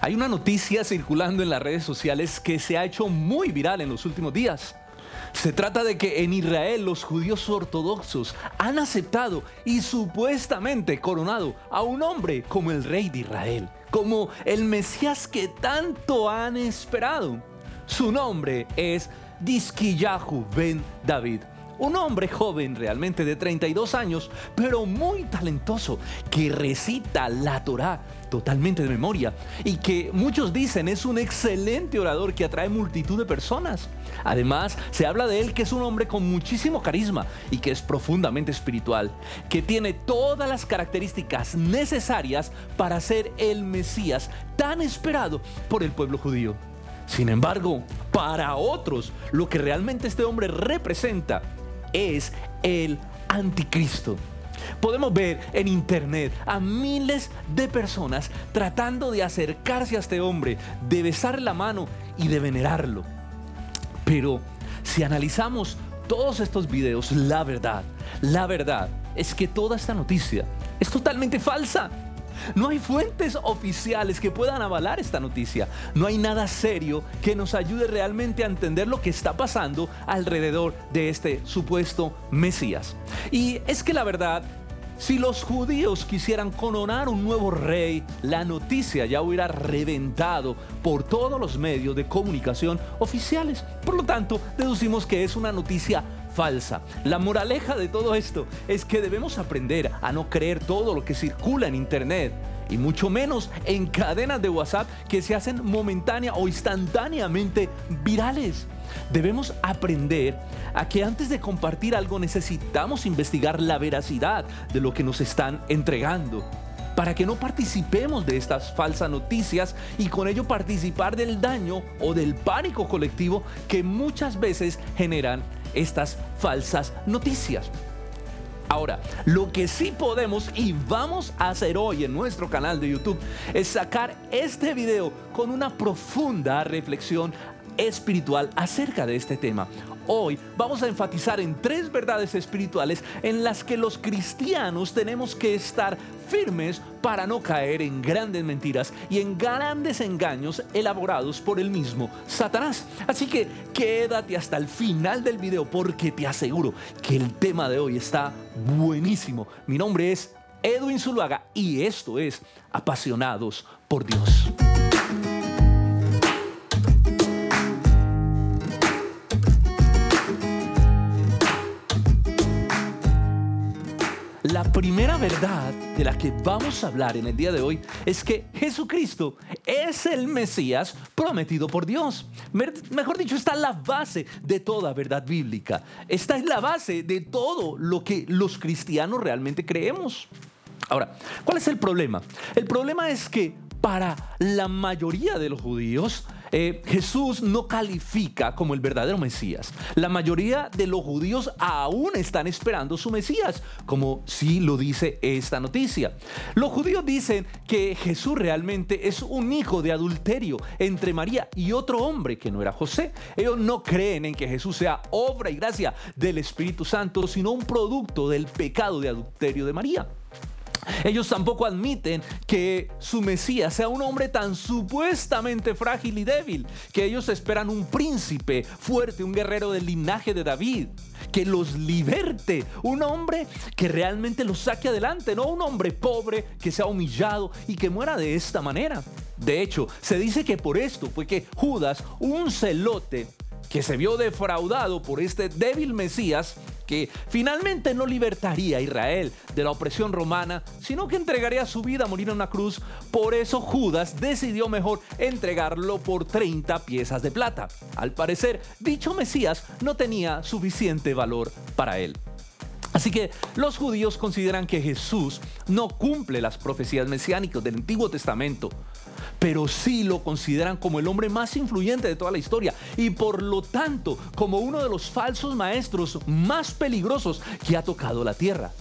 Hay una noticia circulando en las redes sociales que se ha hecho muy viral en los últimos días. Se trata de que en Israel los judíos ortodoxos han aceptado y supuestamente coronado a un hombre como el rey de Israel, como el Mesías que tanto han esperado. Su nombre es Disquillahu ben David un hombre joven realmente de 32 años, pero muy talentoso, que recita la Torá totalmente de memoria y que muchos dicen es un excelente orador que atrae multitud de personas. Además, se habla de él que es un hombre con muchísimo carisma y que es profundamente espiritual, que tiene todas las características necesarias para ser el Mesías tan esperado por el pueblo judío. Sin embargo, para otros, lo que realmente este hombre representa es el anticristo. Podemos ver en internet a miles de personas tratando de acercarse a este hombre, de besar la mano y de venerarlo. Pero si analizamos todos estos videos, la verdad, la verdad es que toda esta noticia es totalmente falsa. No hay fuentes oficiales que puedan avalar esta noticia. No hay nada serio que nos ayude realmente a entender lo que está pasando alrededor de este supuesto Mesías. Y es que la verdad si los judíos quisieran coronar un nuevo rey, la noticia ya hubiera reventado por todos los medios de comunicación oficiales. Por lo tanto, deducimos que es una noticia falsa. La moraleja de todo esto es que debemos aprender a no creer todo lo que circula en Internet y mucho menos en cadenas de WhatsApp que se hacen momentánea o instantáneamente virales. Debemos aprender a que antes de compartir algo necesitamos investigar la veracidad de lo que nos están entregando para que no participemos de estas falsas noticias y con ello participar del daño o del pánico colectivo que muchas veces generan estas falsas noticias. Ahora, lo que sí podemos y vamos a hacer hoy en nuestro canal de YouTube es sacar este video con una profunda reflexión espiritual acerca de este tema. Hoy vamos a enfatizar en tres verdades espirituales en las que los cristianos tenemos que estar firmes para no caer en grandes mentiras y en grandes engaños elaborados por el mismo Satanás. Así que quédate hasta el final del video porque te aseguro que el tema de hoy está buenísimo. Mi nombre es Edwin Zuluaga y esto es Apasionados por Dios. Primera verdad de la que vamos a hablar en el día de hoy es que Jesucristo es el Mesías prometido por Dios. Mejor dicho, está la base de toda verdad bíblica. Esta es la base de todo lo que los cristianos realmente creemos. Ahora, ¿cuál es el problema? El problema es que para la mayoría de los judíos, eh, Jesús no califica como el verdadero Mesías. La mayoría de los judíos aún están esperando su Mesías, como sí lo dice esta noticia. Los judíos dicen que Jesús realmente es un hijo de adulterio entre María y otro hombre que no era José. Ellos no creen en que Jesús sea obra y gracia del Espíritu Santo, sino un producto del pecado de adulterio de María. Ellos tampoco admiten que su Mesías sea un hombre tan supuestamente frágil y débil, que ellos esperan un príncipe fuerte, un guerrero del linaje de David, que los liberte, un hombre que realmente los saque adelante, no un hombre pobre que sea humillado y que muera de esta manera. De hecho, se dice que por esto fue que Judas, un celote, que se vio defraudado por este débil Mesías, que finalmente no libertaría a Israel de la opresión romana, sino que entregaría su vida a morir en una cruz. Por eso Judas decidió mejor entregarlo por 30 piezas de plata. Al parecer, dicho Mesías no tenía suficiente valor para él. Así que los judíos consideran que Jesús no cumple las profecías mesiánicas del Antiguo Testamento pero sí lo consideran como el hombre más influyente de toda la historia y por lo tanto como uno de los falsos maestros más peligrosos que ha tocado la tierra.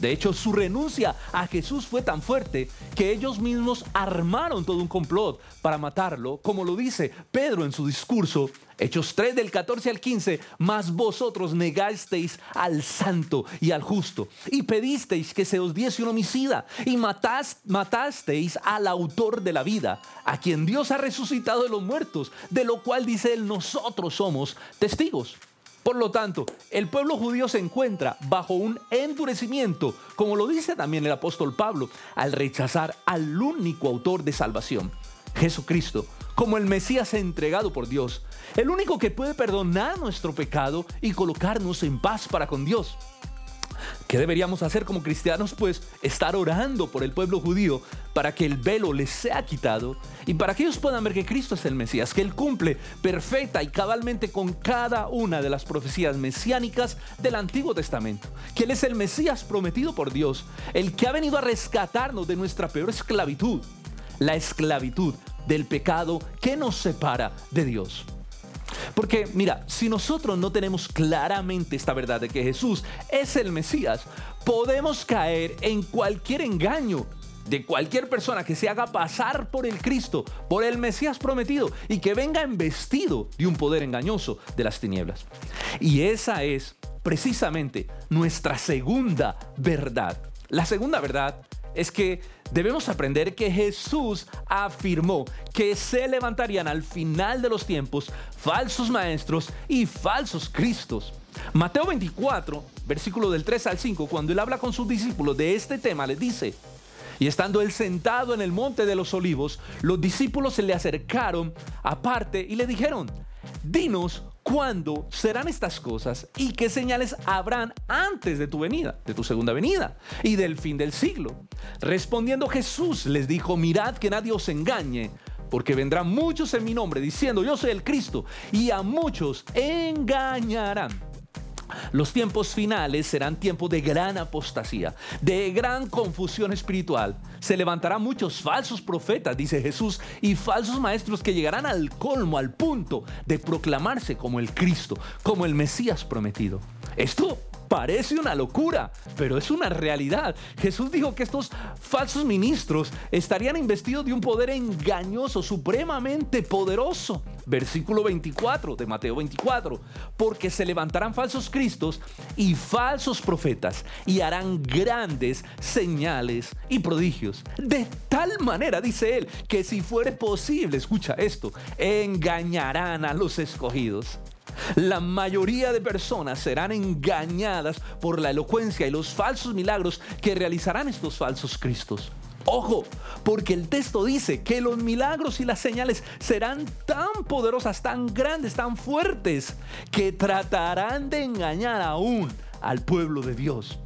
De hecho, su renuncia a Jesús fue tan fuerte que ellos mismos armaron todo un complot para matarlo, como lo dice Pedro en su discurso, Hechos 3 del 14 al 15, mas vosotros negasteis al santo y al justo, y pedisteis que se os diese un homicida, y matasteis al autor de la vida, a quien Dios ha resucitado de los muertos, de lo cual dice él, nosotros somos testigos. Por lo tanto, el pueblo judío se encuentra bajo un endurecimiento, como lo dice también el apóstol Pablo, al rechazar al único autor de salvación, Jesucristo, como el Mesías entregado por Dios, el único que puede perdonar nuestro pecado y colocarnos en paz para con Dios. ¿Qué deberíamos hacer como cristianos? Pues estar orando por el pueblo judío para que el velo les sea quitado y para que ellos puedan ver que Cristo es el Mesías, que Él cumple perfecta y cabalmente con cada una de las profecías mesiánicas del Antiguo Testamento, que Él es el Mesías prometido por Dios, el que ha venido a rescatarnos de nuestra peor esclavitud, la esclavitud del pecado que nos separa de Dios. Porque mira, si nosotros no tenemos claramente esta verdad de que Jesús es el Mesías, podemos caer en cualquier engaño de cualquier persona que se haga pasar por el Cristo, por el Mesías prometido y que venga embestido de un poder engañoso de las tinieblas. Y esa es precisamente nuestra segunda verdad. La segunda verdad es que debemos aprender que Jesús afirmó que se levantarían al final de los tiempos falsos maestros y falsos cristos. Mateo 24, versículo del 3 al 5, cuando él habla con sus discípulos de este tema, les dice, y estando él sentado en el monte de los olivos, los discípulos se le acercaron aparte y le dijeron, dinos cuándo serán estas cosas y qué señales habrán antes de tu venida, de tu segunda venida y del fin del siglo. Respondiendo Jesús les dijo, mirad que nadie os engañe, porque vendrán muchos en mi nombre diciendo, yo soy el Cristo, y a muchos engañarán. Los tiempos finales serán tiempos de gran apostasía, de gran confusión espiritual. Se levantarán muchos falsos profetas, dice Jesús, y falsos maestros que llegarán al colmo, al punto de proclamarse como el Cristo, como el Mesías prometido. Esto Parece una locura, pero es una realidad. Jesús dijo que estos falsos ministros estarían investidos de un poder engañoso, supremamente poderoso. Versículo 24 de Mateo 24. Porque se levantarán falsos cristos y falsos profetas y harán grandes señales y prodigios. De tal manera, dice él, que si fuere posible, escucha esto, engañarán a los escogidos. La mayoría de personas serán engañadas por la elocuencia y los falsos milagros que realizarán estos falsos cristos. Ojo, porque el texto dice que los milagros y las señales serán tan poderosas, tan grandes, tan fuertes, que tratarán de engañar aún al pueblo de Dios.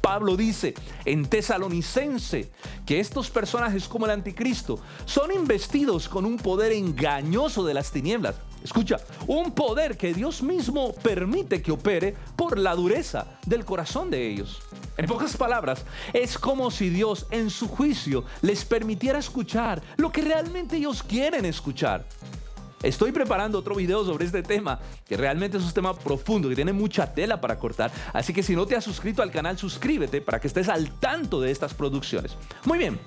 Pablo dice en Tesalonicense que estos personajes como el anticristo son investidos con un poder engañoso de las tinieblas. Escucha, un poder que Dios mismo permite que opere por la dureza del corazón de ellos. En pocas palabras, es como si Dios en su juicio les permitiera escuchar lo que realmente ellos quieren escuchar. Estoy preparando otro video sobre este tema, que realmente es un tema profundo, que tiene mucha tela para cortar. Así que si no te has suscrito al canal, suscríbete para que estés al tanto de estas producciones. Muy bien.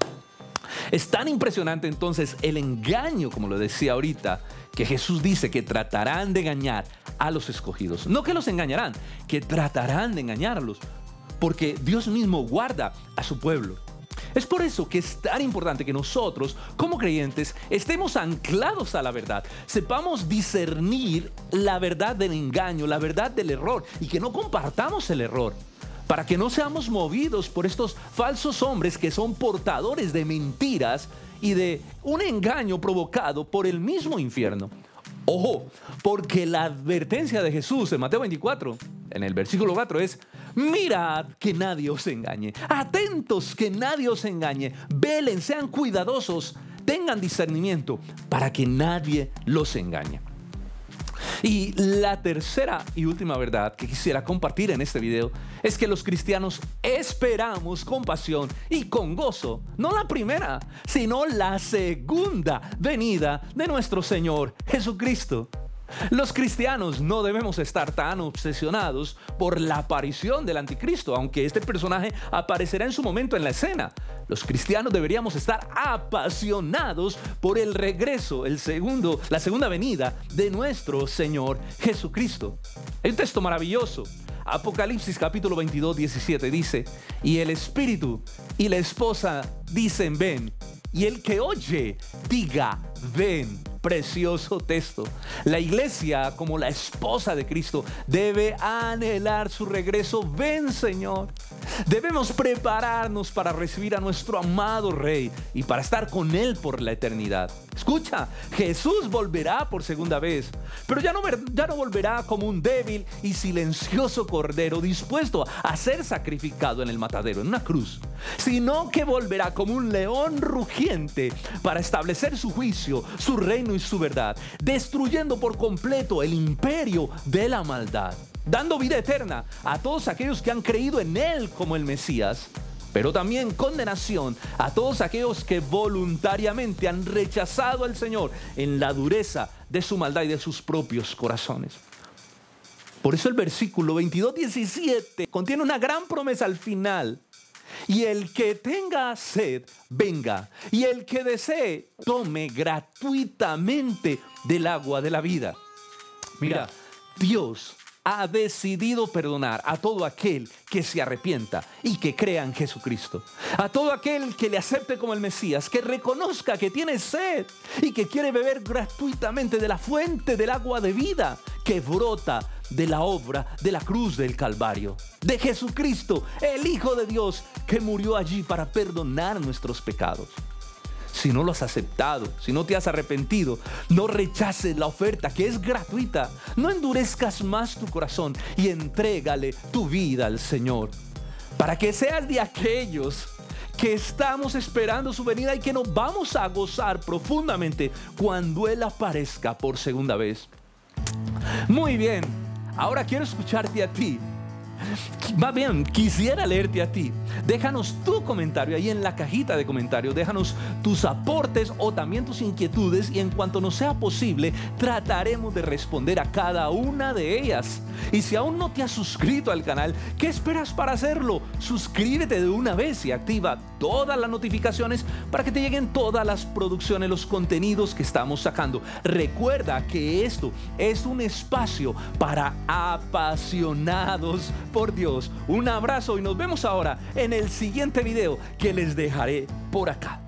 Es tan impresionante entonces el engaño, como lo decía ahorita, que Jesús dice que tratarán de engañar a los escogidos. No que los engañarán, que tratarán de engañarlos. Porque Dios mismo guarda a su pueblo. Es por eso que es tan importante que nosotros, como creyentes, estemos anclados a la verdad, sepamos discernir la verdad del engaño, la verdad del error y que no compartamos el error para que no seamos movidos por estos falsos hombres que son portadores de mentiras y de un engaño provocado por el mismo infierno. Ojo, porque la advertencia de Jesús en Mateo 24, en el versículo 4 es, mirad que nadie os engañe, atentos que nadie os engañe, velen, sean cuidadosos, tengan discernimiento para que nadie los engañe. Y la tercera y última verdad que quisiera compartir en este video es que los cristianos esperamos con pasión y con gozo, no la primera, sino la segunda venida de nuestro Señor Jesucristo. Los cristianos no debemos estar tan obsesionados por la aparición del anticristo, aunque este personaje aparecerá en su momento en la escena. Los cristianos deberíamos estar apasionados por el regreso, el segundo, la segunda venida de nuestro Señor Jesucristo. Hay un texto maravilloso. Apocalipsis capítulo 22, 17 dice, y el Espíritu y la esposa dicen, ven, y el que oye, diga, ven precioso texto. La iglesia, como la esposa de Cristo, debe anhelar su regreso. Ven, Señor. Debemos prepararnos para recibir a nuestro amado Rey y para estar con Él por la eternidad. Escucha, Jesús volverá por segunda vez, pero ya no, ya no volverá como un débil y silencioso cordero dispuesto a ser sacrificado en el matadero, en una cruz, sino que volverá como un león rugiente para establecer su juicio, su reino y su verdad, destruyendo por completo el imperio de la maldad dando vida eterna a todos aquellos que han creído en Él como el Mesías, pero también condenación a todos aquellos que voluntariamente han rechazado al Señor en la dureza de su maldad y de sus propios corazones. Por eso el versículo 22, 17 contiene una gran promesa al final. Y el que tenga sed, venga. Y el que desee, tome gratuitamente del agua de la vida. Mira, Dios ha decidido perdonar a todo aquel que se arrepienta y que crea en Jesucristo. A todo aquel que le acepte como el Mesías, que reconozca que tiene sed y que quiere beber gratuitamente de la fuente del agua de vida que brota de la obra de la cruz del Calvario, de Jesucristo, el Hijo de Dios, que murió allí para perdonar nuestros pecados si no lo has aceptado, si no te has arrepentido, no rechaces la oferta que es gratuita. No endurezcas más tu corazón y entrégale tu vida al Señor. Para que seas de aquellos que estamos esperando su venida y que nos vamos a gozar profundamente cuando Él aparezca por segunda vez. Muy bien, ahora quiero escucharte a ti. Más bien, quisiera leerte a ti. Déjanos tu comentario ahí en la cajita de comentarios. Déjanos tus aportes o también tus inquietudes y en cuanto nos sea posible, trataremos de responder a cada una de ellas. Y si aún no te has suscrito al canal, ¿qué esperas para hacerlo? Suscríbete de una vez y activa todas las notificaciones para que te lleguen todas las producciones, los contenidos que estamos sacando. Recuerda que esto es un espacio para apasionados por Dios. Un abrazo y nos vemos ahora en el siguiente video que les dejaré por acá.